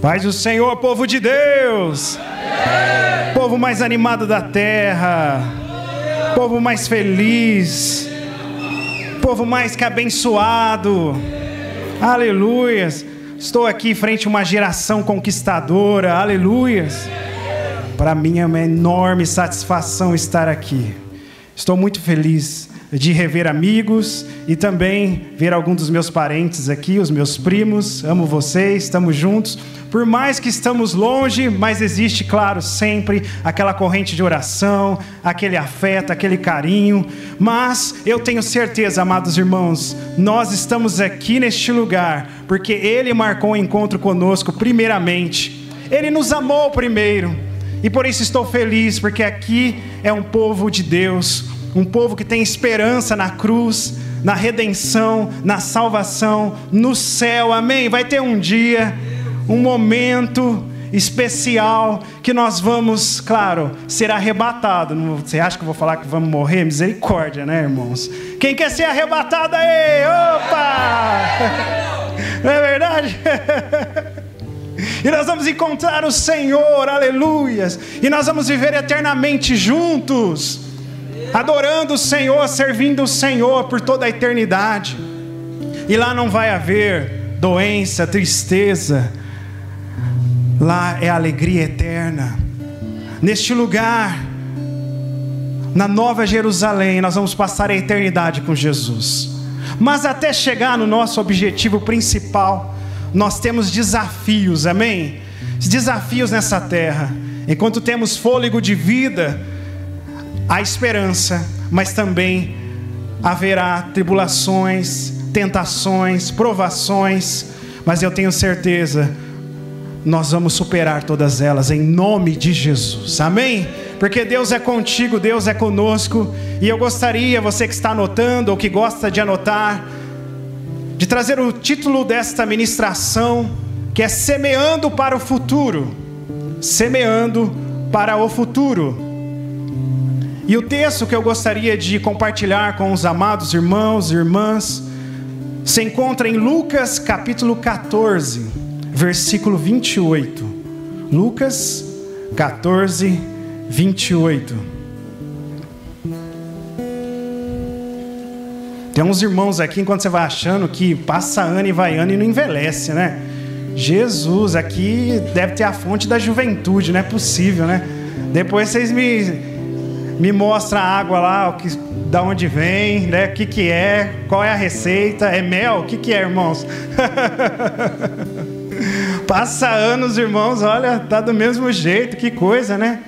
Paz do Senhor, povo de Deus. Povo mais animado da terra. Povo mais feliz. Povo mais que abençoado. Aleluias. Estou aqui frente a uma geração conquistadora. Aleluias. Para mim é uma enorme satisfação estar aqui. Estou muito feliz de rever amigos e também ver alguns dos meus parentes aqui, os meus primos. Amo vocês, estamos juntos. Por mais que estamos longe, mas existe, claro, sempre aquela corrente de oração, aquele afeto, aquele carinho. Mas eu tenho certeza, amados irmãos, nós estamos aqui neste lugar porque Ele marcou um encontro conosco, primeiramente. Ele nos amou primeiro. E por isso estou feliz, porque aqui é um povo de Deus, um povo que tem esperança na cruz, na redenção, na salvação, no céu, amém? Vai ter um dia, um momento especial que nós vamos, claro, ser arrebatado. Você acha que eu vou falar que vamos morrer? Misericórdia, né, irmãos? Quem quer ser arrebatado aí? Opa! Não é verdade? E nós vamos encontrar o Senhor, aleluias. E nós vamos viver eternamente juntos adorando o Senhor, servindo o Senhor por toda a eternidade. E lá não vai haver doença, tristeza, lá é alegria eterna. Neste lugar, na Nova Jerusalém, nós vamos passar a eternidade com Jesus. Mas até chegar no nosso objetivo principal, nós temos desafios, amém? Desafios nessa terra. Enquanto temos fôlego de vida, há esperança, mas também haverá tribulações, tentações, provações, mas eu tenho certeza, nós vamos superar todas elas em nome de Jesus, amém? Porque Deus é contigo, Deus é conosco, e eu gostaria, você que está anotando ou que gosta de anotar, de trazer o título desta ministração, que é Semeando para o Futuro. Semeando para o Futuro. E o texto que eu gostaria de compartilhar com os amados irmãos e irmãs se encontra em Lucas capítulo 14, versículo 28. Lucas 14, 28. Tem uns irmãos aqui, enquanto você vai achando que passa ano e vai ano e não envelhece, né? Jesus, aqui deve ter a fonte da juventude, não é possível, né? Depois vocês me me mostra a água lá, o que, da onde vem, né? O que, que é, qual é a receita, é mel? O que, que é, irmãos? Passa anos, irmãos, olha, tá do mesmo jeito, que coisa, né?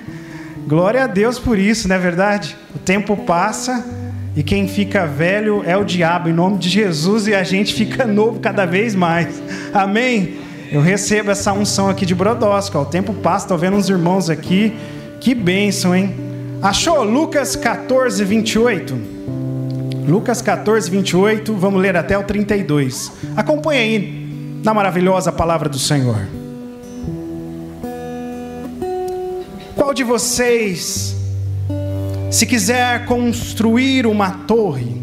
Glória a Deus por isso, não é verdade? O tempo passa e quem fica velho é o diabo, em nome de Jesus, e a gente fica novo cada vez mais. Amém? Eu recebo essa unção aqui de Brodosca. O tempo passa, estou vendo uns irmãos aqui. Que bênção, hein? Achou Lucas 14, 28? Lucas 14, 28, vamos ler até o 32. Acompanhe aí na maravilhosa palavra do Senhor. Qual de vocês, se quiser construir uma torre,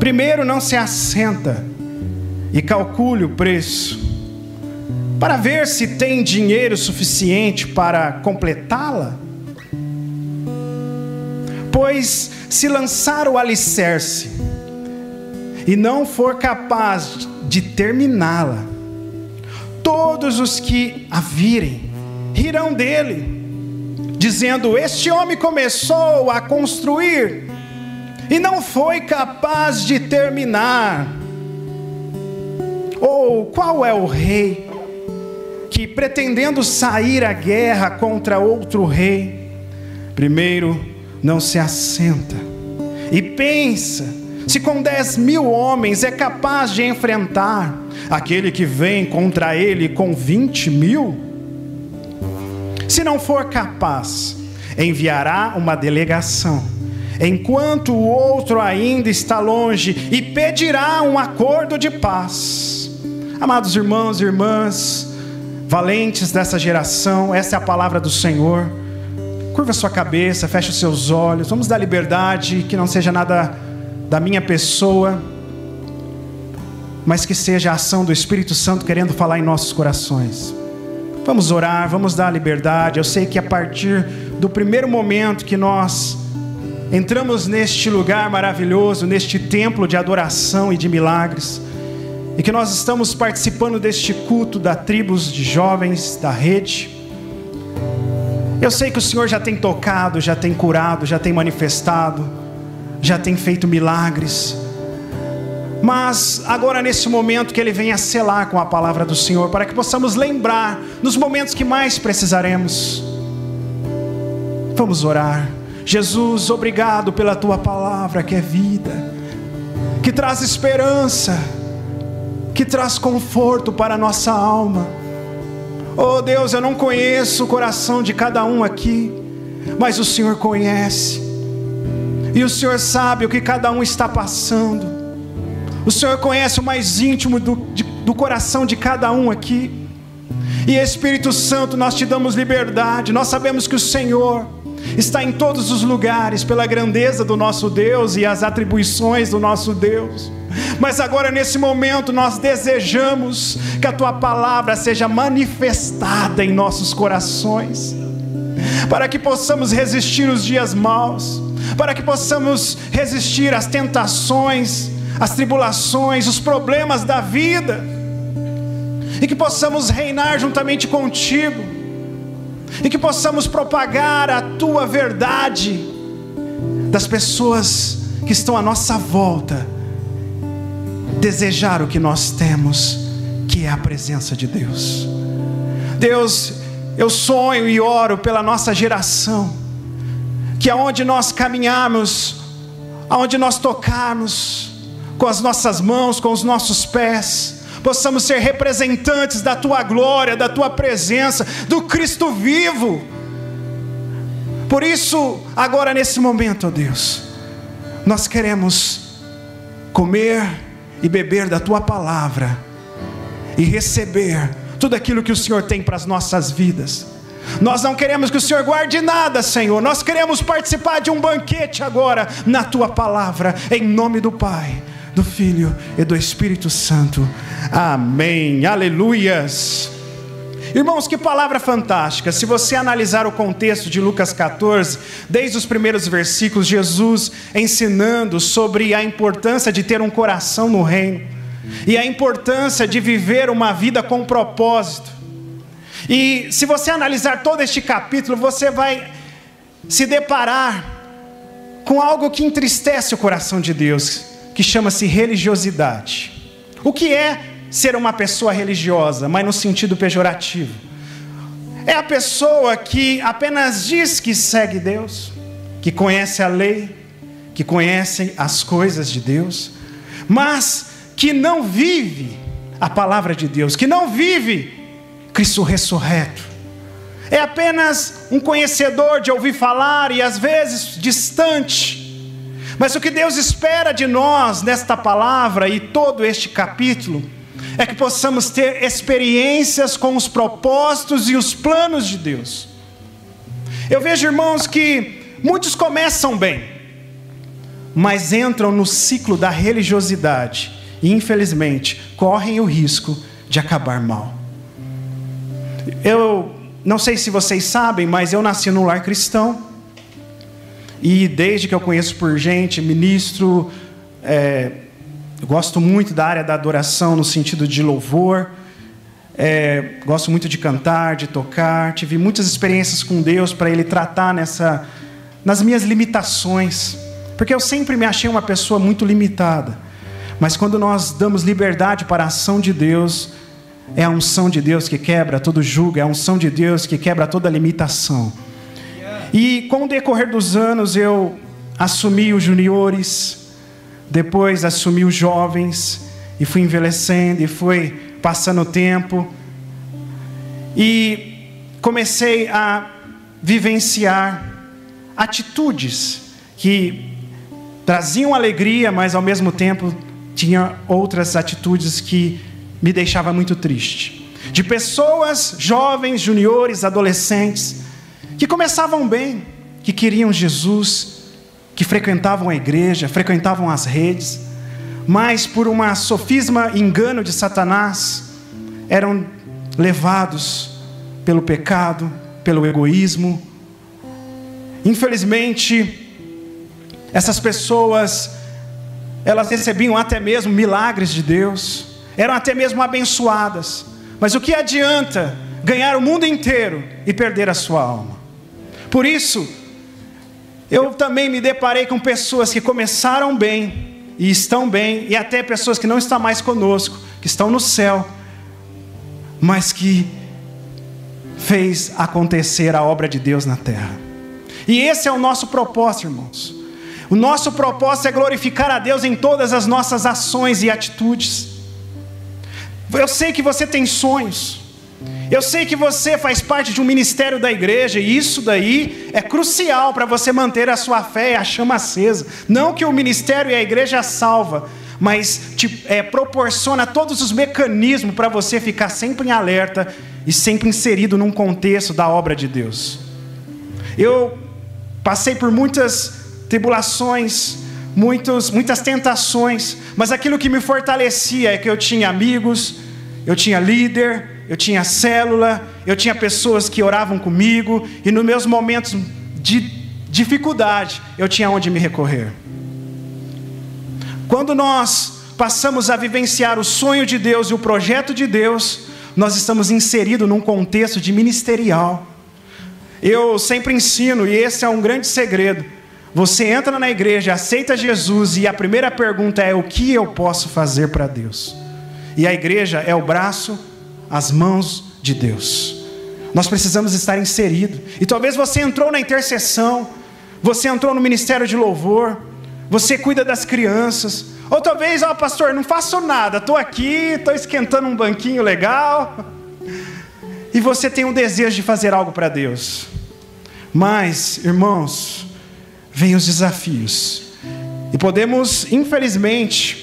primeiro não se assenta e calcule o preço, para ver se tem dinheiro suficiente para completá-la? Pois se lançar o alicerce e não for capaz de terminá-la, todos os que a virem rirão dele, dizendo: Este homem começou a construir e não foi capaz de terminar. Ou qual é o rei que, pretendendo sair à guerra contra outro rei, primeiro não se assenta e pensa se com dez mil homens é capaz de enfrentar aquele que vem contra ele com vinte mil? Se não for capaz, enviará uma delegação, enquanto o outro ainda está longe, e pedirá um acordo de paz. Amados irmãos e irmãs, valentes dessa geração, essa é a palavra do Senhor. Curva sua cabeça, feche os seus olhos. Vamos dar liberdade, que não seja nada da minha pessoa. mas que seja a ação do Espírito Santo querendo falar em nossos corações. Vamos orar, vamos dar liberdade. Eu sei que a partir do primeiro momento que nós entramos neste lugar maravilhoso, neste templo de adoração e de milagres, e que nós estamos participando deste culto da tribos de jovens da rede. Eu sei que o Senhor já tem tocado, já tem curado, já tem manifestado, já tem feito milagres. Mas agora, nesse momento, que Ele venha selar com a palavra do Senhor, para que possamos lembrar nos momentos que mais precisaremos. Vamos orar. Jesus, obrigado pela tua palavra que é vida, que traz esperança, que traz conforto para a nossa alma. Oh Deus, eu não conheço o coração de cada um aqui, mas o Senhor conhece, e o Senhor sabe o que cada um está passando. O Senhor conhece o mais íntimo do, de, do coração de cada um aqui. E Espírito Santo, nós te damos liberdade. Nós sabemos que o Senhor está em todos os lugares pela grandeza do nosso Deus e as atribuições do nosso Deus. Mas agora, nesse momento, nós desejamos que a tua palavra seja manifestada em nossos corações, para que possamos resistir os dias maus, para que possamos resistir às tentações as tribulações, os problemas da vida, e que possamos reinar juntamente contigo, e que possamos propagar a tua verdade das pessoas que estão à nossa volta, desejar o que nós temos, que é a presença de Deus. Deus, eu sonho e oro pela nossa geração, que aonde nós caminharmos, aonde nós tocarmos, com as nossas mãos, com os nossos pés, possamos ser representantes da tua glória, da tua presença, do Cristo vivo. Por isso, agora nesse momento, ó Deus, nós queremos comer e beber da tua palavra e receber tudo aquilo que o Senhor tem para as nossas vidas. Nós não queremos que o Senhor guarde nada, Senhor. Nós queremos participar de um banquete agora na tua palavra, em nome do Pai do Filho e do Espírito Santo. Amém. Aleluias. Irmãos, que palavra fantástica. Se você analisar o contexto de Lucas 14, desde os primeiros versículos, Jesus ensinando sobre a importância de ter um coração no reino e a importância de viver uma vida com propósito. E se você analisar todo este capítulo, você vai se deparar com algo que entristece o coração de Deus que chama-se religiosidade. O que é ser uma pessoa religiosa, mas no sentido pejorativo? É a pessoa que apenas diz que segue Deus, que conhece a lei, que conhece as coisas de Deus, mas que não vive a palavra de Deus, que não vive Cristo ressurreto. É apenas um conhecedor de ouvir falar e às vezes distante mas o que Deus espera de nós nesta palavra e todo este capítulo é que possamos ter experiências com os propósitos e os planos de Deus. Eu vejo, irmãos, que muitos começam bem, mas entram no ciclo da religiosidade e, infelizmente, correm o risco de acabar mal. Eu não sei se vocês sabem, mas eu nasci num lar cristão. E desde que eu conheço por gente, ministro, é, gosto muito da área da adoração no sentido de louvor. É, gosto muito de cantar, de tocar. Tive muitas experiências com Deus para Ele tratar nessa, nas minhas limitações, porque eu sempre me achei uma pessoa muito limitada. Mas quando nós damos liberdade para a ação de Deus, é a unção de Deus que quebra todo julgo, é a unção de Deus que quebra toda limitação. E com o decorrer dos anos eu assumi os juniores, depois assumi os jovens, e fui envelhecendo, e fui passando o tempo, e comecei a vivenciar atitudes que traziam alegria, mas ao mesmo tempo tinha outras atitudes que me deixavam muito triste. De pessoas jovens, juniores, adolescentes, que começavam bem, que queriam Jesus, que frequentavam a igreja, frequentavam as redes, mas por uma sofisma engano de Satanás, eram levados pelo pecado, pelo egoísmo. Infelizmente, essas pessoas elas recebiam até mesmo milagres de Deus, eram até mesmo abençoadas. Mas o que adianta ganhar o mundo inteiro e perder a sua alma? Por isso, eu também me deparei com pessoas que começaram bem e estão bem, e até pessoas que não estão mais conosco, que estão no céu, mas que fez acontecer a obra de Deus na terra. E esse é o nosso propósito, irmãos. O nosso propósito é glorificar a Deus em todas as nossas ações e atitudes. Eu sei que você tem sonhos. Eu sei que você faz parte de um ministério da igreja e isso daí é crucial para você manter a sua fé e a chama acesa. Não que o ministério e a igreja salva, mas te é, proporciona todos os mecanismos para você ficar sempre em alerta e sempre inserido num contexto da obra de Deus. Eu passei por muitas tribulações, muitos, muitas tentações, mas aquilo que me fortalecia é que eu tinha amigos, eu tinha líder, eu tinha célula, eu tinha pessoas que oravam comigo, e nos meus momentos de dificuldade, eu tinha onde me recorrer. Quando nós passamos a vivenciar o sonho de Deus e o projeto de Deus, nós estamos inseridos num contexto de ministerial. Eu sempre ensino, e esse é um grande segredo. Você entra na igreja, aceita Jesus, e a primeira pergunta é: o que eu posso fazer para Deus? E a igreja é o braço, as mãos de Deus. Nós precisamos estar inseridos. E talvez você entrou na intercessão, você entrou no ministério de louvor, você cuida das crianças. Ou talvez, ó, oh, pastor, não faço nada, estou aqui, estou esquentando um banquinho legal. E você tem um desejo de fazer algo para Deus. Mas, irmãos, vêm os desafios. E podemos, infelizmente,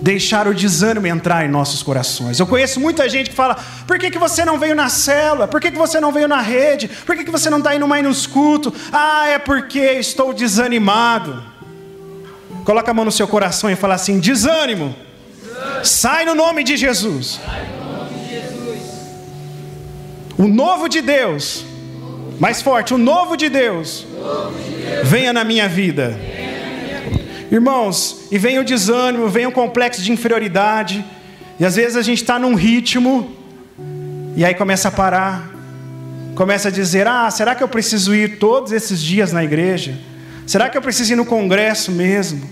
deixar o desânimo entrar em nossos corações. Eu conheço muita gente que fala: por que, que você não veio na cela? Por que, que você não veio na rede? Por que, que você não está indo mais nos cultos? Ah, é porque estou desanimado. Coloca a mão no seu coração e fala assim: desânimo, sai no nome de Jesus. O novo de Deus, mais forte, o novo de Deus, venha na minha vida. Irmãos, e vem o desânimo, vem o complexo de inferioridade, e às vezes a gente está num ritmo, e aí começa a parar, começa a dizer: Ah, será que eu preciso ir todos esses dias na igreja? Será que eu preciso ir no congresso mesmo?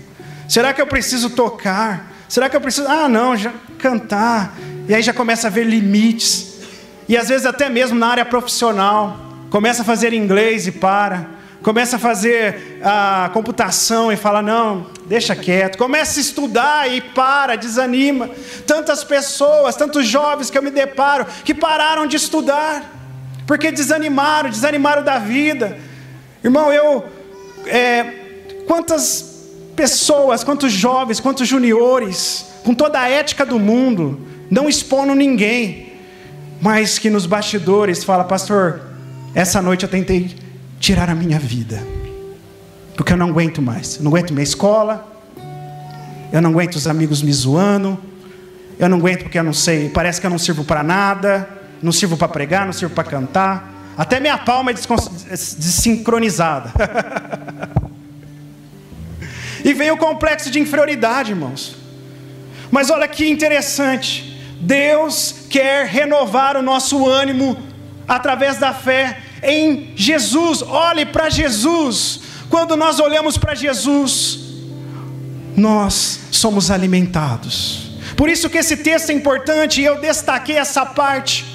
Será que eu preciso tocar? Será que eu preciso, ah, não, já cantar? E aí já começa a ver limites. E às vezes até mesmo na área profissional, começa a fazer inglês e para. Começa a fazer a computação e fala: não, deixa quieto. Começa a estudar e para, desanima. Tantas pessoas, tantos jovens que eu me deparo que pararam de estudar, porque desanimaram, desanimaram da vida. Irmão, eu. É, quantas pessoas, quantos jovens, quantos juniores, com toda a ética do mundo, não expondo ninguém, mas que nos bastidores fala, pastor, essa noite eu tentei tirar a minha vida, porque eu não aguento mais, eu não aguento minha escola, eu não aguento os amigos me zoando, eu não aguento porque eu não sei, parece que eu não sirvo para nada, não sirvo para pregar, não sirvo para cantar, até minha palma é desincronizada. E vem o complexo de inferioridade, irmãos. Mas olha que interessante. Deus quer renovar o nosso ânimo através da fé em Jesus. Olhe para Jesus. Quando nós olhamos para Jesus, nós somos alimentados. Por isso que esse texto é importante e eu destaquei essa parte.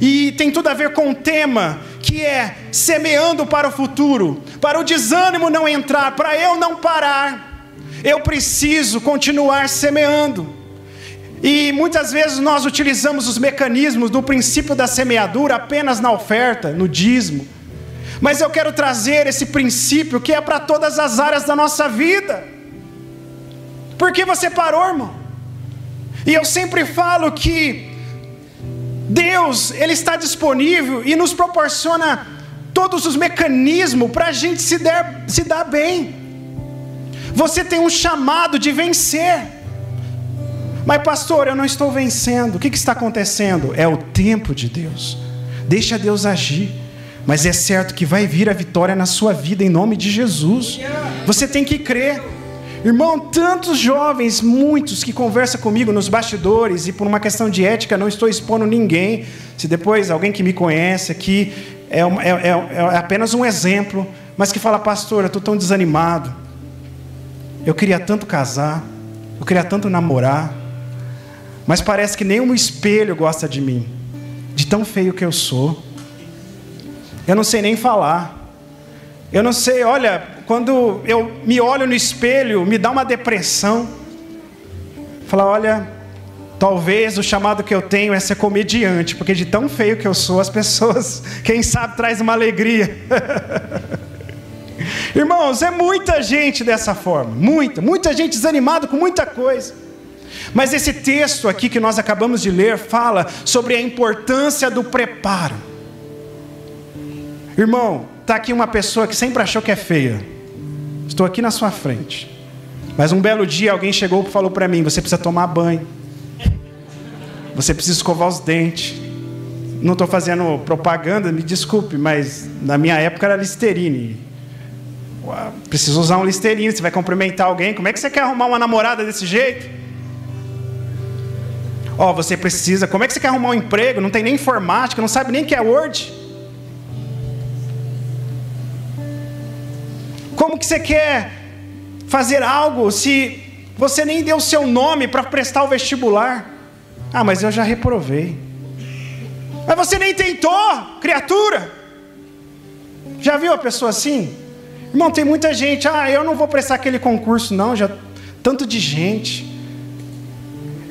E tem tudo a ver com o tema que é semeando para o futuro, para o desânimo não entrar, para eu não parar eu preciso continuar semeando. E muitas vezes nós utilizamos os mecanismos do princípio da semeadura apenas na oferta, no dízimo. Mas eu quero trazer esse princípio que é para todas as áreas da nossa vida. Por que você parou, irmão? E eu sempre falo que Deus, Ele está disponível e nos proporciona todos os mecanismos para a gente se, der, se dar bem. Você tem um chamado de vencer. Mas, pastor, eu não estou vencendo. O que, que está acontecendo? É o tempo de Deus. Deixa Deus agir. Mas é certo que vai vir a vitória na sua vida em nome de Jesus. Você tem que crer. Irmão, tantos jovens, muitos que conversam comigo nos bastidores e por uma questão de ética não estou expondo ninguém. Se depois alguém que me conhece aqui é, é, é, é apenas um exemplo, mas que fala, pastor, eu estou tão desanimado. Eu queria tanto casar, eu queria tanto namorar, mas parece que nem um espelho gosta de mim, de tão feio que eu sou. Eu não sei nem falar. Eu não sei, olha, quando eu me olho no espelho, me dá uma depressão. Fala, olha, talvez o chamado que eu tenho é ser comediante, porque de tão feio que eu sou, as pessoas, quem sabe, traz uma alegria. Irmãos, é muita gente dessa forma, muita, muita gente desanimada com muita coisa. Mas esse texto aqui que nós acabamos de ler fala sobre a importância do preparo. Irmão, está aqui uma pessoa que sempre achou que é feia. Estou aqui na sua frente. Mas um belo dia alguém chegou e falou para mim: você precisa tomar banho. Você precisa escovar os dentes. Não estou fazendo propaganda, me desculpe, mas na minha época era Listerine. Precisa usar um Listerine. Você vai cumprimentar alguém. Como é que você quer arrumar uma namorada desse jeito? Ó, oh, você precisa. Como é que você quer arrumar um emprego? Não tem nem informática, não sabe nem o que é Word. Como que você quer fazer algo se você nem deu seu nome para prestar o vestibular? Ah, mas eu já reprovei. Mas você nem tentou, criatura. Já viu a pessoa assim? Irmão, tem muita gente. Ah, eu não vou prestar aquele concurso, não. Já tanto de gente.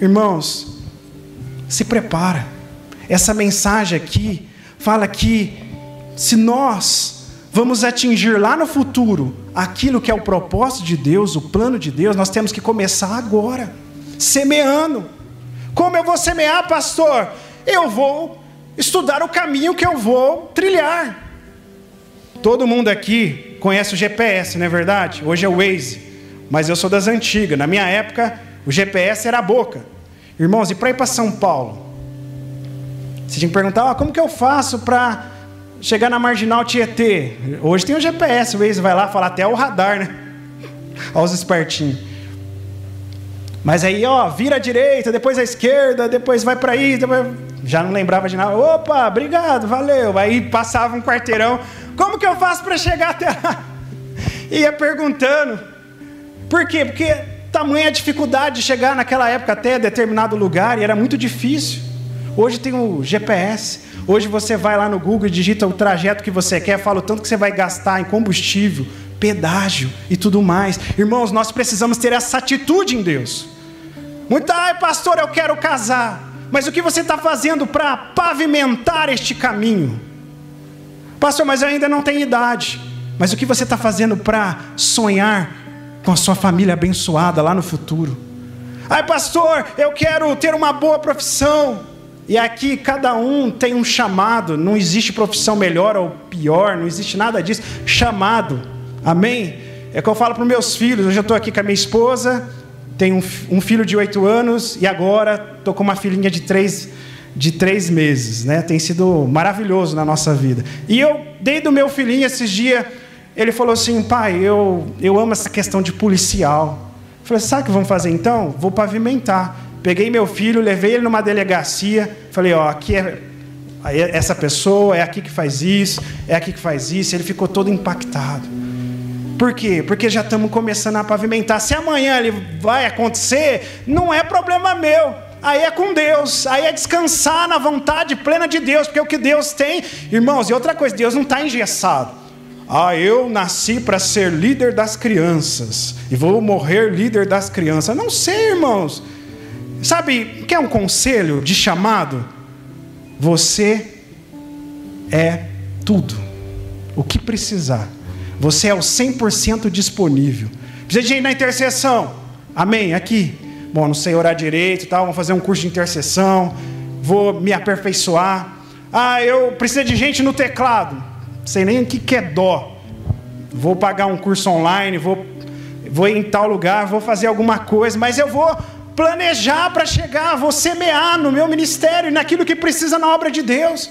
Irmãos, se prepara. Essa mensagem aqui fala que se nós vamos atingir lá no futuro aquilo que é o propósito de Deus, o plano de Deus, nós temos que começar agora, semeando. Como eu vou semear, pastor? Eu vou estudar o caminho que eu vou trilhar. Todo mundo aqui conhece o GPS, não é verdade? Hoje é o Waze, mas eu sou das antigas. Na minha época, o GPS era a boca. Irmãos, e para ir para São Paulo? Você tinha que perguntar: ah, como que eu faço para chegar na marginal Tietê. Hoje tem o GPS, o Waze vai lá falar até o radar, né? Olha os espertinhos. Mas aí, ó, vira à direita, depois à esquerda, depois vai para aí, depois... já não lembrava de nada. Opa, obrigado, valeu. Aí passava um quarteirão. Como que eu faço para chegar até lá? Ia perguntando. Por quê? Porque tamanha dificuldade de chegar naquela época até determinado lugar e era muito difícil. Hoje tem o GPS. Hoje você vai lá no Google e digita o trajeto que você quer, fala o tanto que você vai gastar em combustível, pedágio e tudo mais. Irmãos, nós precisamos ter essa atitude em Deus. Muita, ai pastor, eu quero casar. Mas o que você está fazendo para pavimentar este caminho? Pastor, mas eu ainda não tenho idade. Mas o que você está fazendo para sonhar com a sua família abençoada lá no futuro? Ai, pastor, eu quero ter uma boa profissão. E aqui cada um tem um chamado, não existe profissão melhor ou pior, não existe nada disso. Chamado, amém? É que eu falo para os meus filhos. Hoje eu estou aqui com a minha esposa, tenho um, um filho de oito anos e agora estou com uma filhinha de três, de três meses, né? Tem sido maravilhoso na nossa vida. E eu dei do meu filhinho esses dias, ele falou assim: pai, eu, eu amo essa questão de policial. Eu falei: sabe o que vamos fazer então? Vou pavimentar. Peguei meu filho, levei ele numa delegacia, falei, ó, aqui é essa pessoa, é aqui que faz isso, é aqui que faz isso. Ele ficou todo impactado. Por quê? Porque já estamos começando a pavimentar. Se amanhã ele vai acontecer, não é problema meu. Aí é com Deus, aí é descansar na vontade plena de Deus, porque o que Deus tem, irmãos, e outra coisa, Deus não está engessado. Ah, eu nasci para ser líder das crianças e vou morrer líder das crianças. Não sei, irmãos. Sabe, quer um conselho de chamado? Você é tudo. O que precisar. Você é o 100% disponível. Precisa de ir na intercessão. Amém? Aqui. Bom, não sei orar direito, tal, vou fazer um curso de intercessão, vou me aperfeiçoar. Ah, eu preciso de gente no teclado. Sei nem o que é dó. Vou pagar um curso online, vou vou em tal lugar, vou fazer alguma coisa, mas eu vou planejar para chegar, vou semear no meu ministério, naquilo que precisa na obra de Deus.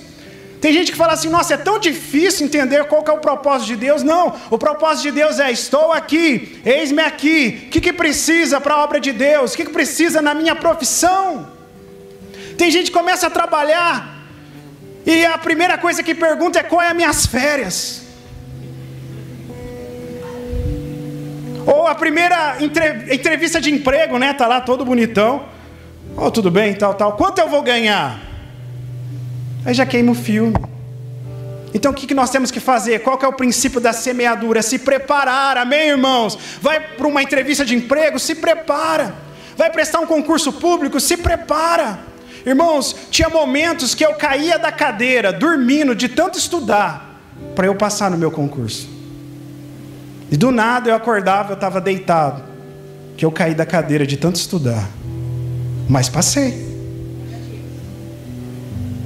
Tem gente que fala assim: nossa, é tão difícil entender qual é o propósito de Deus. Não, o propósito de Deus é: estou aqui, eis-me aqui. O que, que precisa para a obra de Deus? O que, que precisa na minha profissão? Tem gente que começa a trabalhar e a primeira coisa que pergunta é: qual é as minhas férias? Ou a primeira entrevista de emprego, né? Tá lá todo bonitão. Oh, tudo bem, tal, tal. Quanto eu vou ganhar? Aí já queima o filme. Então o que nós temos que fazer? Qual que é o princípio da semeadura? Se preparar, amém, irmãos? Vai para uma entrevista de emprego? Se prepara. Vai prestar um concurso público? Se prepara. Irmãos, tinha momentos que eu caía da cadeira, dormindo, de tanto estudar, para eu passar no meu concurso. E do nada eu acordava, eu estava deitado, que eu caí da cadeira de tanto estudar. Mas passei.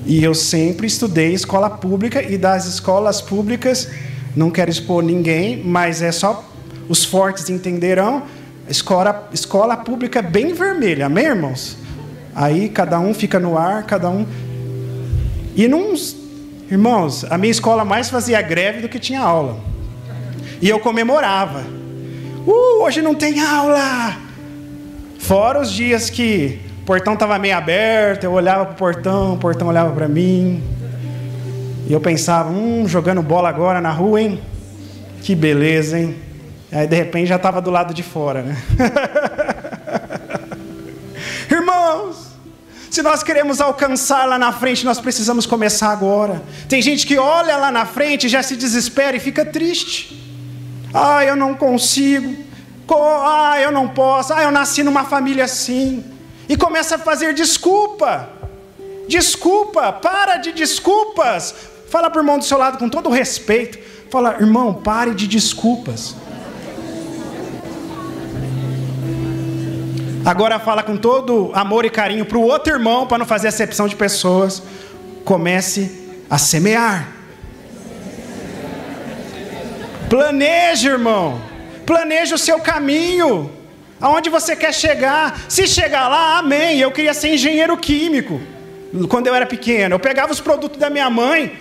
E eu sempre estudei escola pública e das escolas públicas, não quero expor ninguém, mas é só os fortes entenderão. Escola, escola pública bem vermelha, amém, irmãos? Aí cada um fica no ar, cada um. E não. Irmãos, a minha escola mais fazia greve do que tinha aula. E eu comemorava. Uh, hoje não tem aula! Fora os dias que portão estava meio aberto, eu olhava para o portão, o portão olhava para mim. E eu pensava, hum, jogando bola agora na rua, hein? Que beleza, hein? Aí de repente já estava do lado de fora, né? se nós queremos alcançar lá na frente, nós precisamos começar agora. Tem gente que olha lá na frente, já se desespera e fica triste. Ah, eu não consigo. Ah, eu não posso. Ah, eu nasci numa família assim e começa a fazer desculpa. Desculpa, para de desculpas. Fala para o irmão do seu lado com todo respeito. Fala, irmão, pare de desculpas. Agora fala com todo amor e carinho para o outro irmão, para não fazer acepção de pessoas. Comece a semear. Planeje, irmão. Planeje o seu caminho aonde você quer chegar. Se chegar lá, amém. Eu queria ser engenheiro químico quando eu era pequeno. Eu pegava os produtos da minha mãe.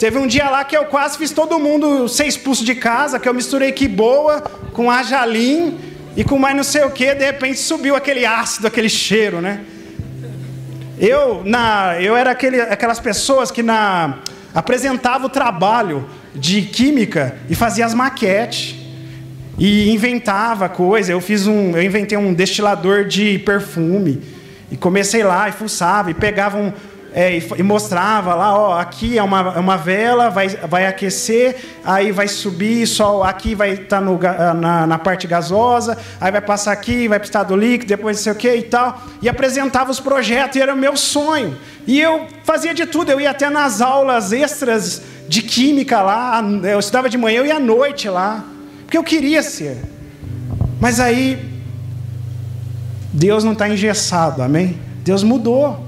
Teve um dia lá que eu quase fiz todo mundo ser expulso de casa, que eu misturei que boa com ajalim e com mais não sei o que, de repente subiu aquele ácido, aquele cheiro, né? Eu, na, eu era aquele, aquelas pessoas que na, apresentava o trabalho de química e fazia as maquetes e inventava coisa. Eu fiz um, eu inventei um destilador de perfume e comecei lá e fuçava e pegava um é, e, e, mostrava lá, ó, aqui é uma, é uma vela, vai, vai aquecer, aí vai subir, só aqui vai estar tá na, na parte gasosa, aí vai passar aqui, vai para o estado líquido, depois não sei o que e tal. E apresentava os projetos, e era o meu sonho. E eu fazia de tudo, eu ia até nas aulas extras de química lá, eu estudava de manhã, eu ia à noite lá porque eu queria ser. Mas aí, Deus não está engessado, amém? Deus mudou.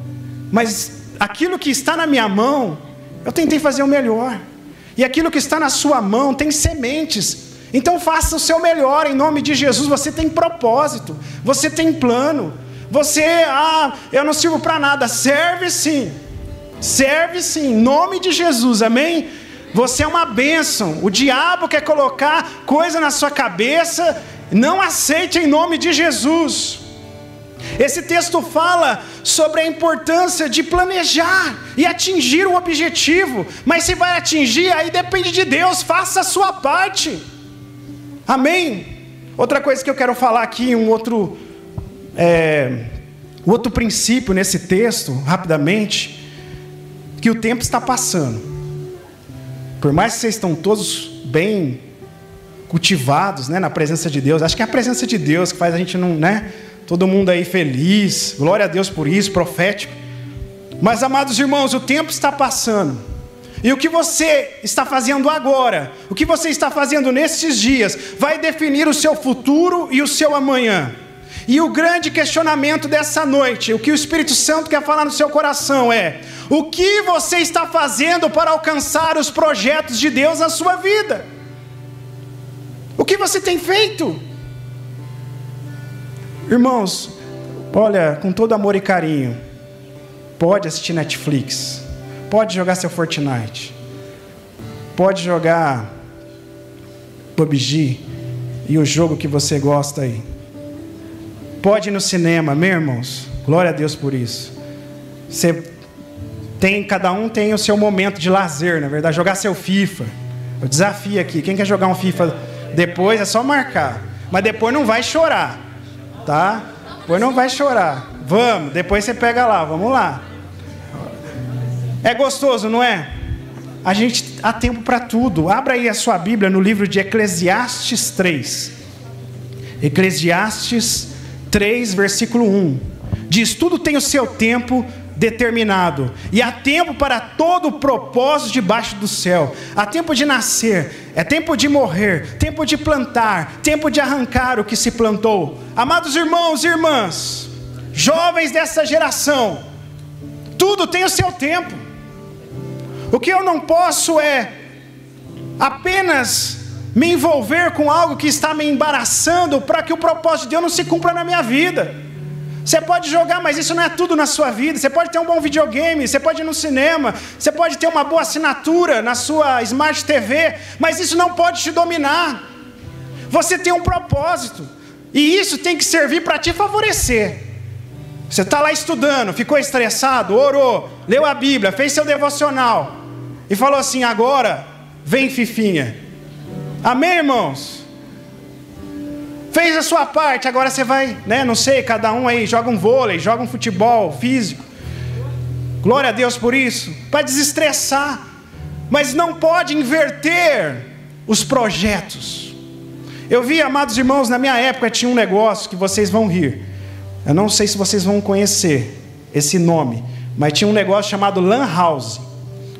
Mas aquilo que está na minha mão, eu tentei fazer o melhor. E aquilo que está na sua mão tem sementes. Então faça o seu melhor em nome de Jesus. Você tem propósito, você tem plano. Você, ah, eu não sirvo para nada. Serve sim. Serve sim, em nome de Jesus, amém? Você é uma bênção. O diabo quer colocar coisa na sua cabeça. Não aceite em nome de Jesus. Esse texto fala sobre a importância de planejar e atingir o objetivo. Mas se vai atingir, aí depende de Deus. Faça a sua parte. Amém? Outra coisa que eu quero falar aqui, um outro, é, outro princípio nesse texto, rapidamente, que o tempo está passando. Por mais que vocês estão todos bem cultivados, né, na presença de Deus, acho que é a presença de Deus que faz a gente não, né, todo mundo aí feliz. Glória a Deus por isso, profético. Mas amados irmãos, o tempo está passando. E o que você está fazendo agora, o que você está fazendo nesses dias, vai definir o seu futuro e o seu amanhã. E o grande questionamento dessa noite, o que o Espírito Santo quer falar no seu coração é: o que você está fazendo para alcançar os projetos de Deus na sua vida? O que você tem feito? Irmãos, olha, com todo amor e carinho, pode assistir Netflix, pode jogar seu Fortnite, pode jogar PUBG e o jogo que você gosta aí. Pode ir no cinema, meus irmãos. Glória a Deus por isso. Você tem, cada um tem o seu momento de lazer, na verdade, jogar seu FIFA. Eu desafio aqui, quem quer jogar um FIFA depois é só marcar, mas depois não vai chorar, tá? Depois não vai chorar. Vamos, depois você pega lá, vamos lá. É gostoso, não é? A gente há tempo para tudo. Abra aí a sua Bíblia no livro de Eclesiastes 3. Eclesiastes 3, versículo 1. Diz: Tudo tem o seu tempo determinado, e há tempo para todo o propósito debaixo do céu. Há tempo de nascer, é tempo de morrer, tempo de plantar, tempo de arrancar o que se plantou. Amados irmãos e irmãs, jovens dessa geração, tudo tem o seu tempo. O que eu não posso é apenas me envolver com algo que está me embaraçando para que o propósito de Deus não se cumpra na minha vida. Você pode jogar, mas isso não é tudo na sua vida. Você pode ter um bom videogame, você pode ir no cinema, você pode ter uma boa assinatura na sua Smart TV, mas isso não pode te dominar. Você tem um propósito, e isso tem que servir para te favorecer. Você está lá estudando, ficou estressado, orou, leu a Bíblia, fez seu devocional e falou assim: agora vem Fifinha. Amém, irmãos? Fez a sua parte, agora você vai, né? Não sei, cada um aí joga um vôlei, joga um futebol físico. Glória a Deus por isso, para desestressar. Mas não pode inverter os projetos. Eu vi, amados irmãos, na minha época tinha um negócio que vocês vão rir. Eu não sei se vocês vão conhecer esse nome, mas tinha um negócio chamado Lan House.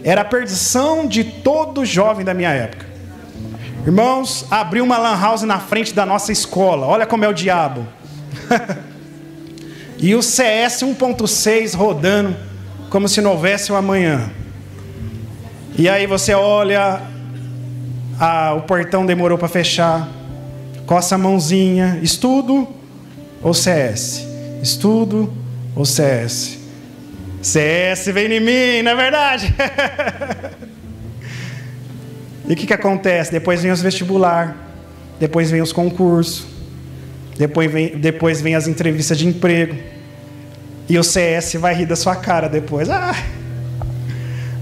Era a perdição de todo jovem da minha época. Irmãos, abriu uma lan house na frente da nossa escola. Olha como é o diabo. e o CS 1.6 rodando como se não houvesse um amanhã. E aí você olha, o portão demorou para fechar, coça a mãozinha, estudo ou CS? Estudo ou CS? CS vem em mim, não é verdade? e o que, que acontece? Depois vem os vestibular, depois vem os concursos, depois vem, depois vem as entrevistas de emprego. E o CS vai rir da sua cara depois. Ah,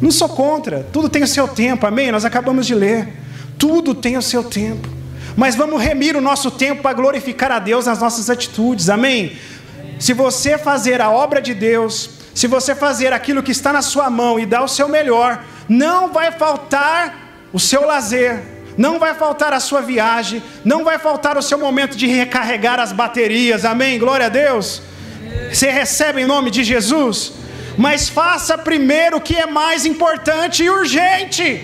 não sou contra, tudo tem o seu tempo, amém? Nós acabamos de ler. Tudo tem o seu tempo. Mas vamos remir o nosso tempo para glorificar a Deus nas nossas atitudes, amém? Se você fazer a obra de Deus, se você fazer aquilo que está na sua mão e dar o seu melhor, não vai faltar o seu lazer, não vai faltar a sua viagem, não vai faltar o seu momento de recarregar as baterias, amém? Glória a Deus. Você recebe em nome de Jesus, mas faça primeiro o que é mais importante e urgente.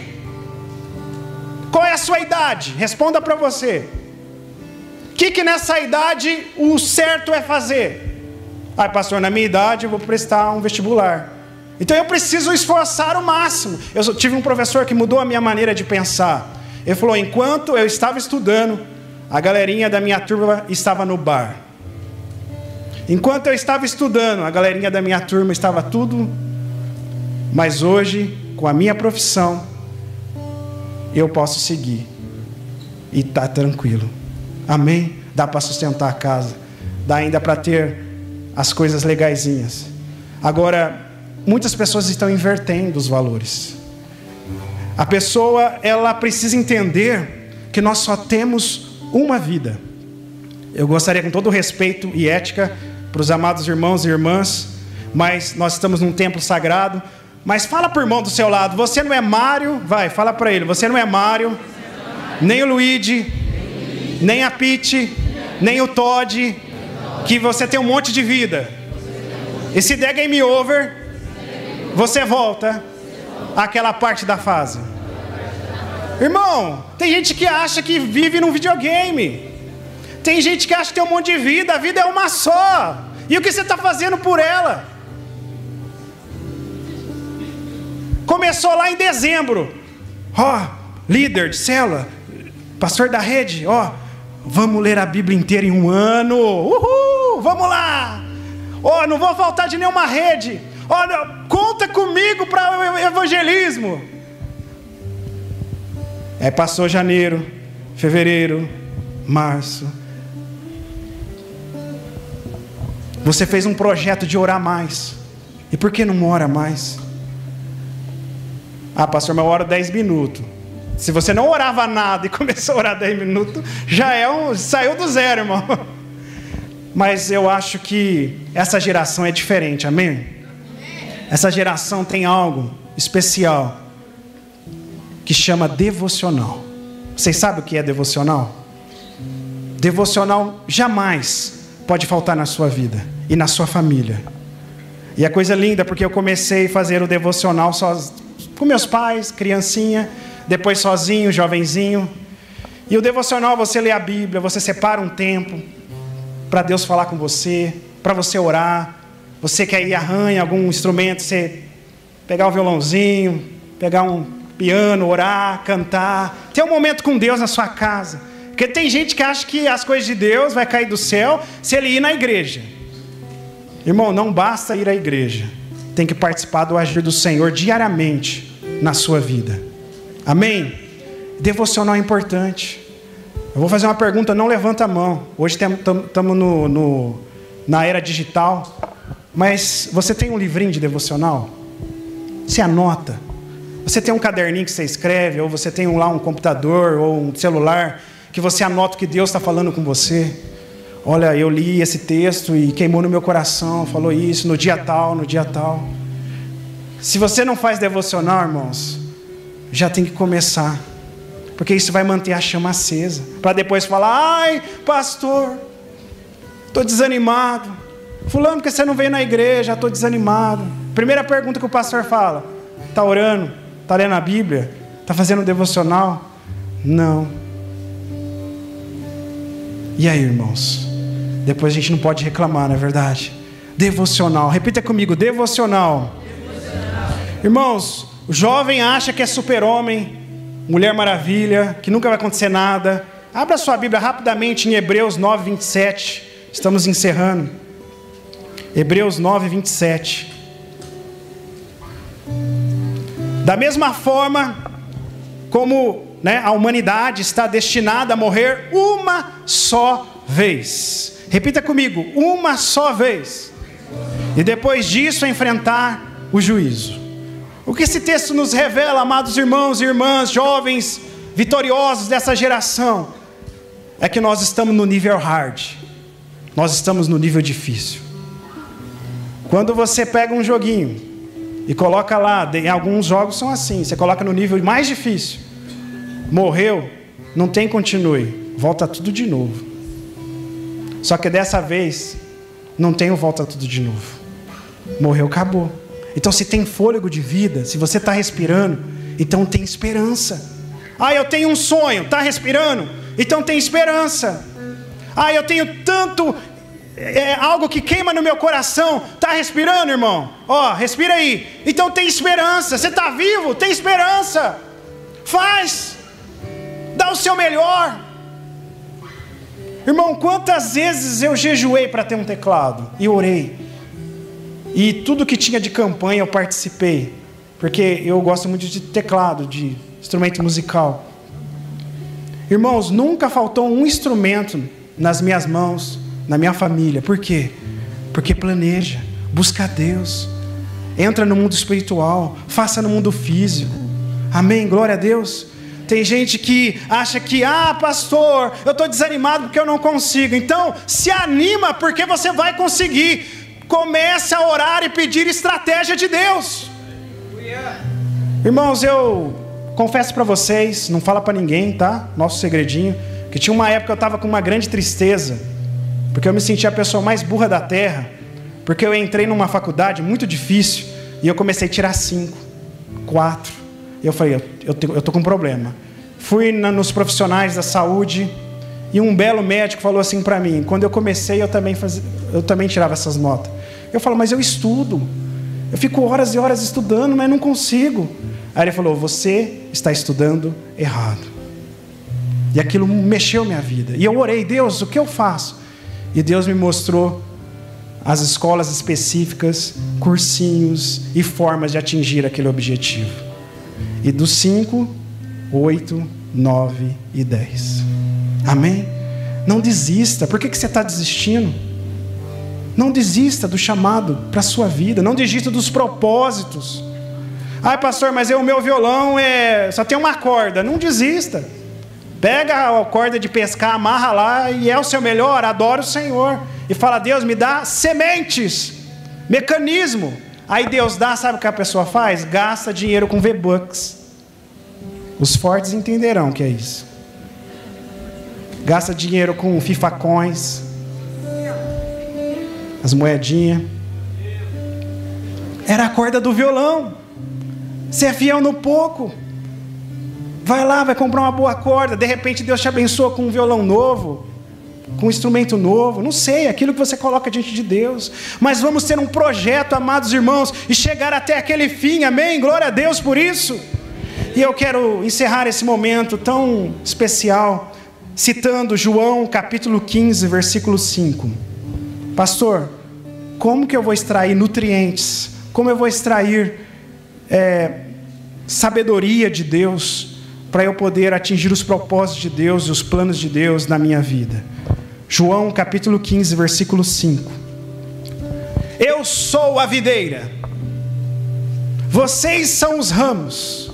Qual é a sua idade? Responda para você. O que, que nessa idade o certo é fazer? Ah, pastor, na minha idade eu vou prestar um vestibular. Então eu preciso esforçar o máximo. Eu tive um professor que mudou a minha maneira de pensar. Ele falou: enquanto eu estava estudando, a galerinha da minha turma estava no bar. Enquanto eu estava estudando, a galerinha da minha turma estava tudo. Mas hoje, com a minha profissão, eu posso seguir. E tá tranquilo. Amém? Dá para sustentar a casa. Dá ainda para ter as coisas legaisinhas. Agora, muitas pessoas estão invertendo os valores. A pessoa, ela precisa entender que nós só temos uma vida. Eu gostaria, com todo respeito e ética, para os amados irmãos e irmãs, mas nós estamos num templo sagrado. Mas fala para o irmão do seu lado, você não é Mário, vai, fala para ele, você não é Mário, nem o Luigi, nem a Pete, nem o Todd, que você tem um monte de vida. E se der game over, você volta àquela parte da fase. Irmão, tem gente que acha que vive num videogame. Tem gente que acha que tem um monte de vida. A vida é uma só. E o que você está fazendo por ela? Começou lá em dezembro. Ó, oh, líder de célula, pastor da rede, ó, oh, vamos ler a Bíblia inteira em um ano. Uhul! Vamos lá! Ó, oh, não vou faltar de nenhuma rede. Olha, conta comigo para o evangelismo. É, passou janeiro, fevereiro, março. Você fez um projeto de orar mais. E por que não ora mais? Ah, pastor, mas eu oro 10 minutos. Se você não orava nada e começou a orar 10 minutos, já é um. saiu do zero, irmão. Mas eu acho que essa geração é diferente, amém? Essa geração tem algo especial que chama devocional. Vocês sabem o que é devocional? Devocional jamais pode faltar na sua vida e na sua família. E é coisa linda porque eu comecei a fazer o devocional com meus pais, criancinha, depois sozinho, jovenzinho. E o devocional, você lê a Bíblia, você separa um tempo para Deus falar com você, para você orar. Você quer ir arranha algum instrumento, você pegar o violãozinho, pegar um piano, orar, cantar. Ter um momento com Deus na sua casa. Porque tem gente que acha que as coisas de Deus vai cair do céu se ele ir na igreja. Irmão, não basta ir à igreja. Tem que participar do agir do Senhor diariamente na sua vida. Amém? Devocional é importante. Eu vou fazer uma pergunta, não levanta a mão. Hoje estamos no, no, na era digital. Mas você tem um livrinho de devocional? Você anota? Você tem um caderninho que você escreve? Ou você tem lá um computador ou um celular que você anota o que Deus está falando com você? Olha, eu li esse texto e queimou no meu coração, falou isso no dia tal, no dia tal. Se você não faz devocional, irmãos, já tem que começar. Porque isso vai manter a chama acesa. Para depois falar: ai, pastor, estou desanimado. Fulano, porque você não veio na igreja, estou desanimado. Primeira pergunta que o pastor fala: está orando? Está lendo a Bíblia? Está fazendo um devocional? Não. E aí, irmãos? Depois a gente não pode reclamar, não é verdade? Devocional. Repita comigo: devocional. devocional. Irmãos, o jovem acha que é super-homem, mulher maravilha, que nunca vai acontecer nada. Abra sua Bíblia rapidamente em Hebreus 9, 27. Estamos encerrando. Hebreus 9, 27. Da mesma forma como né, a humanidade está destinada a morrer uma só vez. Repita comigo: uma só vez. E depois disso enfrentar o juízo. O que esse texto nos revela, amados irmãos e irmãs, jovens vitoriosos dessa geração, é que nós estamos no nível hard, nós estamos no nível difícil. Quando você pega um joguinho e coloca lá, em alguns jogos são assim, você coloca no nível mais difícil, morreu, não tem continue, volta tudo de novo. Só que dessa vez não tem o volta tudo de novo. Morreu, acabou. Então, se tem fôlego de vida, se você está respirando, então tem esperança. Ah, eu tenho um sonho, está respirando? Então tem esperança. Ah, eu tenho tanto é, algo que queima no meu coração. Está respirando, irmão? Ó, respira aí. Então tem esperança. Você está vivo? Tem esperança. Faz. Dá o seu melhor. Irmão, quantas vezes eu jejuei para ter um teclado e orei? E tudo que tinha de campanha eu participei, porque eu gosto muito de teclado, de instrumento musical. Irmãos, nunca faltou um instrumento nas minhas mãos, na minha família. Por quê? Porque planeja, busca Deus, entra no mundo espiritual, faça no mundo físico. Amém? Glória a Deus. Tem gente que acha que, ah, pastor, eu estou desanimado porque eu não consigo. Então, se anima porque você vai conseguir. Comece a orar e pedir estratégia de Deus. Irmãos, eu confesso para vocês, não fala para ninguém, tá? Nosso segredinho, que tinha uma época que eu estava com uma grande tristeza, porque eu me sentia a pessoa mais burra da terra, porque eu entrei numa faculdade muito difícil e eu comecei a tirar cinco, quatro. E eu falei, eu, eu, eu tô com um problema. Fui na, nos profissionais da saúde e um belo médico falou assim para mim. Quando eu comecei, eu também fazia, eu também tirava essas notas. Eu falo, mas eu estudo. Eu fico horas e horas estudando, mas não consigo. Aí ele falou: Você está estudando errado. E aquilo mexeu minha vida. E eu orei, Deus, o que eu faço? E Deus me mostrou as escolas específicas, cursinhos e formas de atingir aquele objetivo. E dos 5, 8, 9 e 10. Amém? Não desista. Por que, que você está desistindo? Não desista do chamado para a sua vida. Não desista dos propósitos. Ai, pastor, mas eu, o meu violão é só tem uma corda. Não desista. Pega a corda de pescar, amarra lá e é o seu melhor. Adora o Senhor. E fala, Deus, me dá sementes, mecanismo. Aí Deus dá, sabe o que a pessoa faz? Gasta dinheiro com V-Bucks. Os fortes entenderão que é isso. Gasta dinheiro com FIFA Coins as moedinhas. Era a corda do violão. Você é fiel no pouco. Vai lá, vai comprar uma boa corda. De repente Deus te abençoa com um violão novo, com um instrumento novo. Não sei, aquilo que você coloca diante de Deus. Mas vamos ter um projeto, amados irmãos, e chegar até aquele fim. Amém? Glória a Deus por isso. E eu quero encerrar esse momento tão especial citando João capítulo 15, versículo 5. Pastor, como que eu vou extrair nutrientes? Como eu vou extrair é, sabedoria de Deus para eu poder atingir os propósitos de Deus e os planos de Deus na minha vida? João capítulo 15, versículo 5. Eu sou a videira, vocês são os ramos.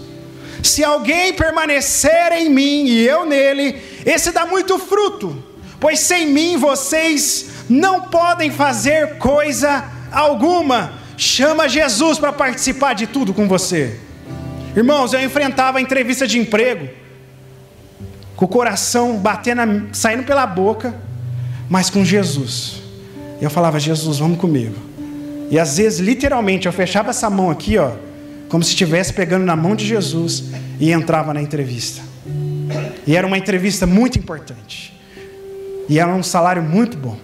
Se alguém permanecer em mim e eu nele, esse dá muito fruto, pois sem mim vocês não podem fazer coisa alguma. Chama Jesus para participar de tudo com você. Irmãos, eu enfrentava a entrevista de emprego, com o coração batendo, saindo pela boca, mas com Jesus. Eu falava, Jesus, vamos comigo. E às vezes, literalmente, eu fechava essa mão aqui, ó, como se estivesse pegando na mão de Jesus e entrava na entrevista. E era uma entrevista muito importante. E era um salário muito bom.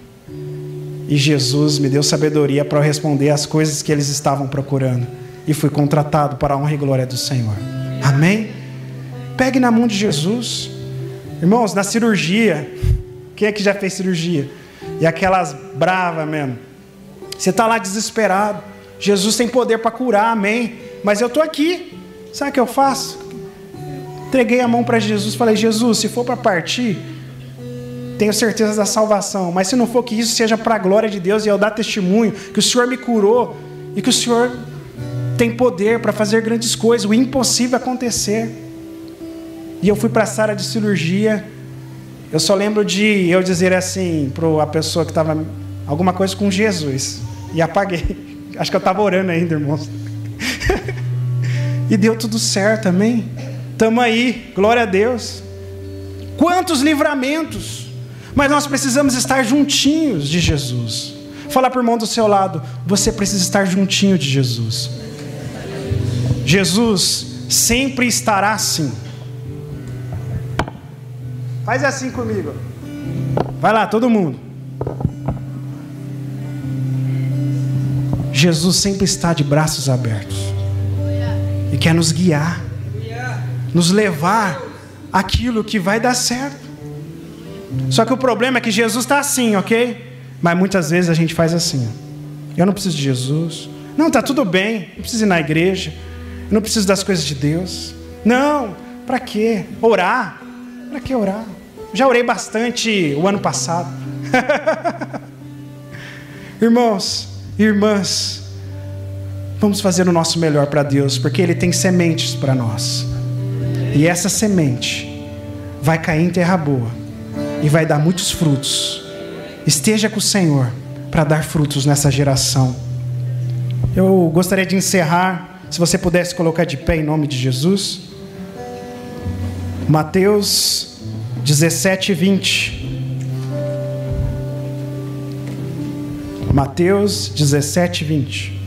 E Jesus me deu sabedoria para responder às coisas que eles estavam procurando. E fui contratado para a honra e glória do Senhor. Amém? Pegue na mão de Jesus. Irmãos, na cirurgia, quem é que já fez cirurgia? E aquelas bravas mesmo. Você está lá desesperado. Jesus tem poder para curar, amém. Mas eu estou aqui. Sabe o que eu faço? Entreguei a mão para Jesus, falei: Jesus, se for para partir, tenho certeza da salvação, mas se não for que isso seja para a glória de Deus e eu dar testemunho que o Senhor me curou e que o Senhor tem poder para fazer grandes coisas, o impossível acontecer. E eu fui para a sala de cirurgia. Eu só lembro de eu dizer assim para a pessoa que estava alguma coisa com Jesus e apaguei. Acho que eu estava orando ainda, irmãos. e deu tudo certo, amém? Tamo aí, glória a Deus. Quantos livramentos! Mas nós precisamos estar juntinhos de Jesus. Fala para o irmão do seu lado, você precisa estar juntinho de Jesus. Jesus sempre estará assim. Faz assim comigo. Vai lá, todo mundo. Jesus sempre está de braços abertos e quer nos guiar, nos levar aquilo que vai dar certo. Só que o problema é que Jesus está assim, ok? Mas muitas vezes a gente faz assim. Eu não preciso de Jesus. Não, está tudo bem. Não preciso ir na igreja. Eu não preciso das coisas de Deus. Não, para quê? Orar? Para que orar? Já orei bastante o ano passado. Irmãos, irmãs, vamos fazer o nosso melhor para Deus, porque Ele tem sementes para nós. E essa semente vai cair em terra boa e vai dar muitos frutos. Esteja com o Senhor para dar frutos nessa geração. Eu gostaria de encerrar, se você pudesse colocar de pé em nome de Jesus. Mateus 17, 20. Mateus 17, 20.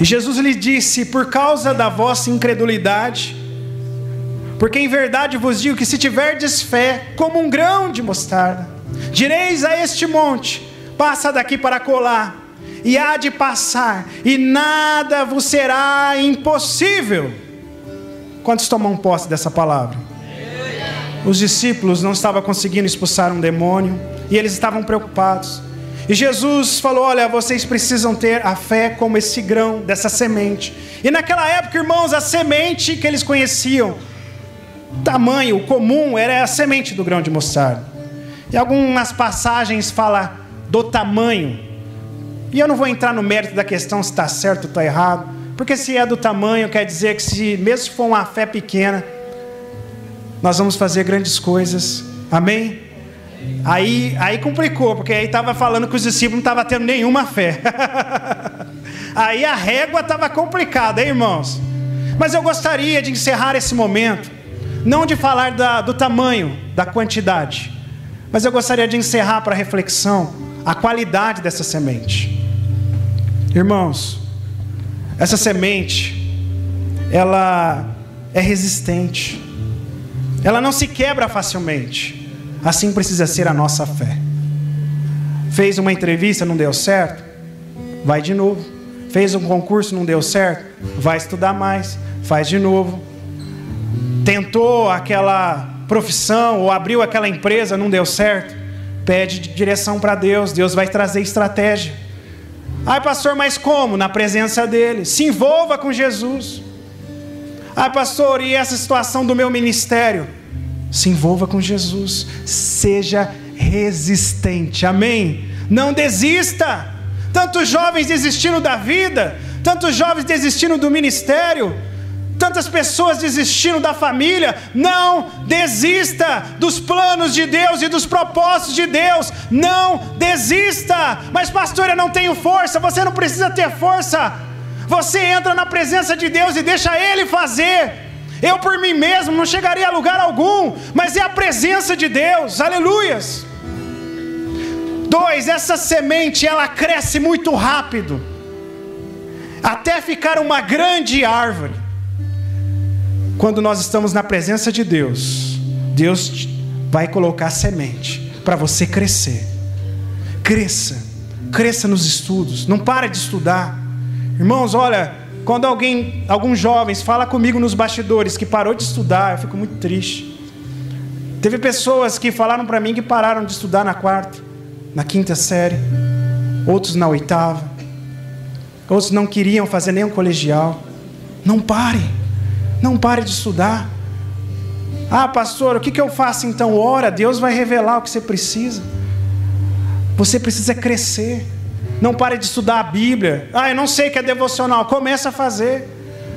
E Jesus lhe disse: Por causa da vossa incredulidade, porque em verdade vos digo que se tiverdes fé como um grão de mostarda, direis a este monte: passa daqui para colar, e há de passar, e nada vos será impossível. Quantos tomam posse dessa palavra? Os discípulos não estavam conseguindo expulsar um demônio e eles estavam preocupados. E Jesus falou: Olha, vocês precisam ter a fé como esse grão, dessa semente. E naquela época, irmãos, a semente que eles conheciam, tamanho comum, era a semente do grão de mostarda. E algumas passagens fala do tamanho. E eu não vou entrar no mérito da questão se está certo ou está errado, porque se é do tamanho, quer dizer que se mesmo se for uma fé pequena, nós vamos fazer grandes coisas. Amém? Aí, aí complicou, porque aí estava falando que os discípulos não estavam tendo nenhuma fé. aí a régua estava complicada, hein, irmãos? Mas eu gostaria de encerrar esse momento, não de falar da, do tamanho, da quantidade, mas eu gostaria de encerrar para reflexão a qualidade dessa semente. Irmãos, essa semente, ela é resistente, ela não se quebra facilmente. Assim precisa ser a nossa fé. Fez uma entrevista, não deu certo? Vai de novo. Fez um concurso, não deu certo? Vai estudar mais, faz de novo. Tentou aquela profissão ou abriu aquela empresa, não deu certo? Pede direção para Deus, Deus vai trazer estratégia. Ai, pastor, mas como? Na presença dele. Se envolva com Jesus. Ai, pastor, e essa situação do meu ministério? Se envolva com Jesus, seja resistente, amém? Não desista. Tantos jovens desistindo da vida, tantos jovens desistindo do ministério, tantas pessoas desistindo da família. Não desista dos planos de Deus e dos propósitos de Deus. Não desista. Mas, pastor, eu não tenho força. Você não precisa ter força. Você entra na presença de Deus e deixa Ele fazer. Eu por mim mesmo não chegaria a lugar algum, mas é a presença de Deus, aleluias. Dois, essa semente ela cresce muito rápido, até ficar uma grande árvore. Quando nós estamos na presença de Deus, Deus vai colocar semente para você crescer. Cresça, cresça nos estudos, não para de estudar. Irmãos, olha, quando alguém, alguns jovens fala comigo nos bastidores que parou de estudar, eu fico muito triste. Teve pessoas que falaram para mim que pararam de estudar na quarta, na quinta série, outros na oitava, outros não queriam fazer nenhum colegial. Não pare, não pare de estudar. Ah, pastor, o que, que eu faço então? Ora, Deus vai revelar o que você precisa. Você precisa crescer. Não pare de estudar a Bíblia. Ah, eu não sei o que é devocional. Começa a fazer.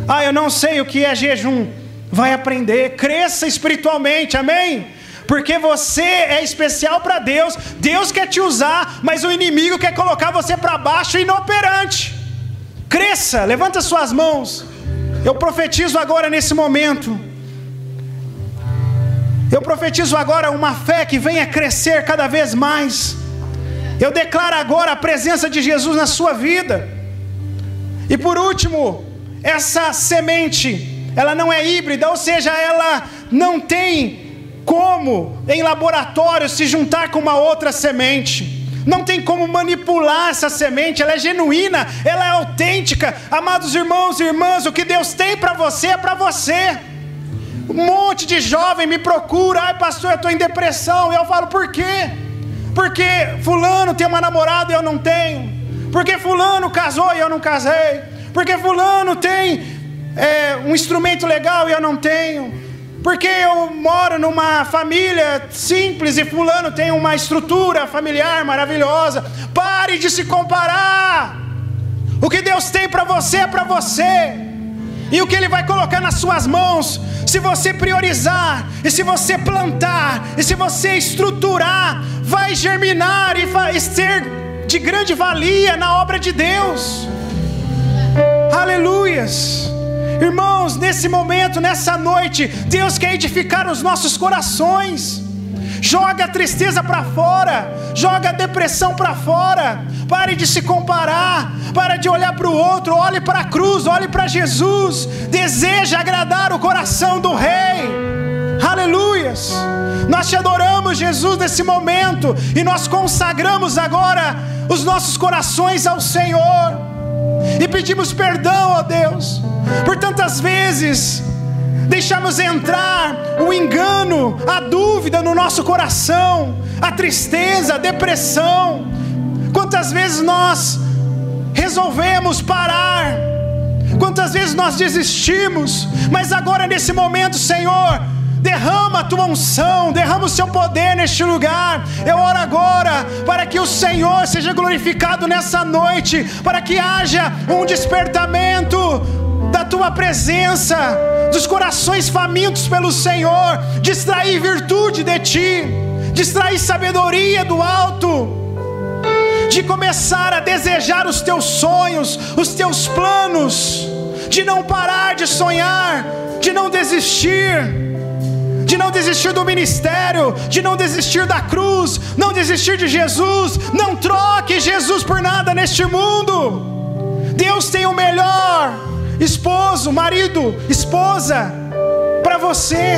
Ah, eu não sei o que é jejum. Vai aprender. Cresça espiritualmente. Amém? Porque você é especial para Deus. Deus quer te usar, mas o inimigo quer colocar você para baixo inoperante. Cresça. Levanta suas mãos. Eu profetizo agora nesse momento. Eu profetizo agora uma fé que venha crescer cada vez mais eu declaro agora a presença de Jesus na sua vida. E por último, essa semente, ela não é híbrida, ou seja, ela não tem como em laboratório se juntar com uma outra semente. Não tem como manipular essa semente, ela é genuína, ela é autêntica. Amados irmãos e irmãs, o que Deus tem para você é para você. Um monte de jovem me procura, ai pastor, eu estou em depressão. E eu falo, por quê? Porque fulano tem uma namorada e eu não tenho. Porque fulano casou e eu não casei. Porque fulano tem é, um instrumento legal e eu não tenho. Porque eu moro numa família simples e fulano tem uma estrutura familiar maravilhosa. Pare de se comparar. O que Deus tem para você é para você. E o que Ele vai colocar nas suas mãos, se você priorizar, e se você plantar, e se você estruturar, vai germinar e vai ser de grande valia na obra de Deus. Aleluias. Irmãos, nesse momento, nessa noite, Deus quer edificar os nossos corações. Joga a tristeza para fora, joga a depressão para fora. Pare de se comparar, para de olhar para o outro, olhe para a cruz, olhe para Jesus. Deseja agradar o coração do Rei. Aleluias. Nós te adoramos, Jesus, nesse momento e nós consagramos agora os nossos corações ao Senhor e pedimos perdão, ó Deus, por tantas vezes deixamos entrar o engano, a dúvida no nosso coração, a tristeza, a depressão. Quantas vezes nós resolvemos parar, quantas vezes nós desistimos, mas agora nesse momento, Senhor, derrama a tua unção, derrama o seu poder neste lugar. Eu oro agora para que o Senhor seja glorificado nessa noite, para que haja um despertamento da tua presença, dos corações famintos pelo Senhor, distrair virtude de ti, distrair sabedoria do alto de começar a desejar os teus sonhos, os teus planos, de não parar de sonhar, de não desistir de não desistir do ministério, de não desistir da cruz, não desistir de Jesus. Não troque Jesus por nada neste mundo. Deus tem o melhor esposo, marido, esposa para você,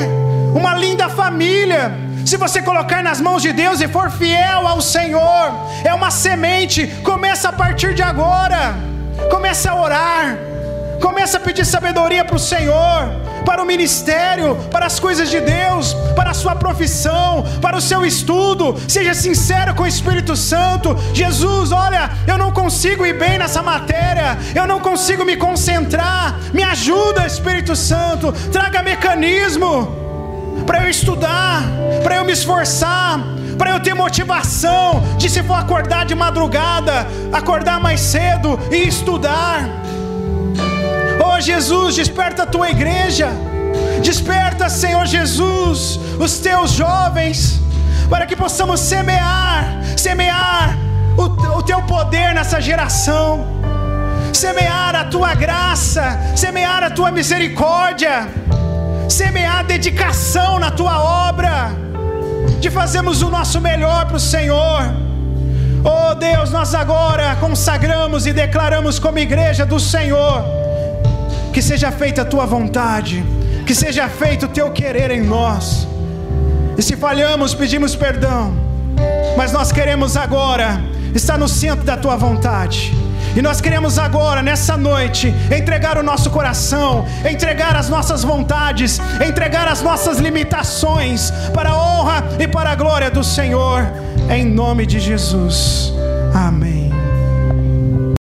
uma linda família. Se você colocar nas mãos de Deus e for fiel ao Senhor, é uma semente. Começa a partir de agora. Começa a orar. Começa a pedir sabedoria para o Senhor para o ministério, para as coisas de Deus, para a sua profissão, para o seu estudo. Seja sincero com o Espírito Santo. Jesus, olha, eu não consigo ir bem nessa matéria, eu não consigo me concentrar. Me ajuda, Espírito Santo. Traga mecanismo para eu estudar, para eu me esforçar, para eu ter motivação de se for acordar de madrugada, acordar mais cedo e estudar. Oh Jesus, desperta a tua igreja. Desperta, Senhor Jesus, os teus jovens, para que possamos semear, semear o, o teu poder nessa geração, semear a tua graça, semear a tua misericórdia, semear dedicação na tua obra, de fazermos o nosso melhor para o Senhor. Oh Deus, nós agora consagramos e declaramos como igreja do Senhor que seja feita a tua vontade, que seja feito o teu querer em nós. E se falhamos, pedimos perdão, mas nós queremos agora estar no centro da tua vontade. E nós queremos agora, nessa noite, entregar o nosso coração, entregar as nossas vontades, entregar as nossas limitações para a honra e para a glória do Senhor, em nome de Jesus. Amém.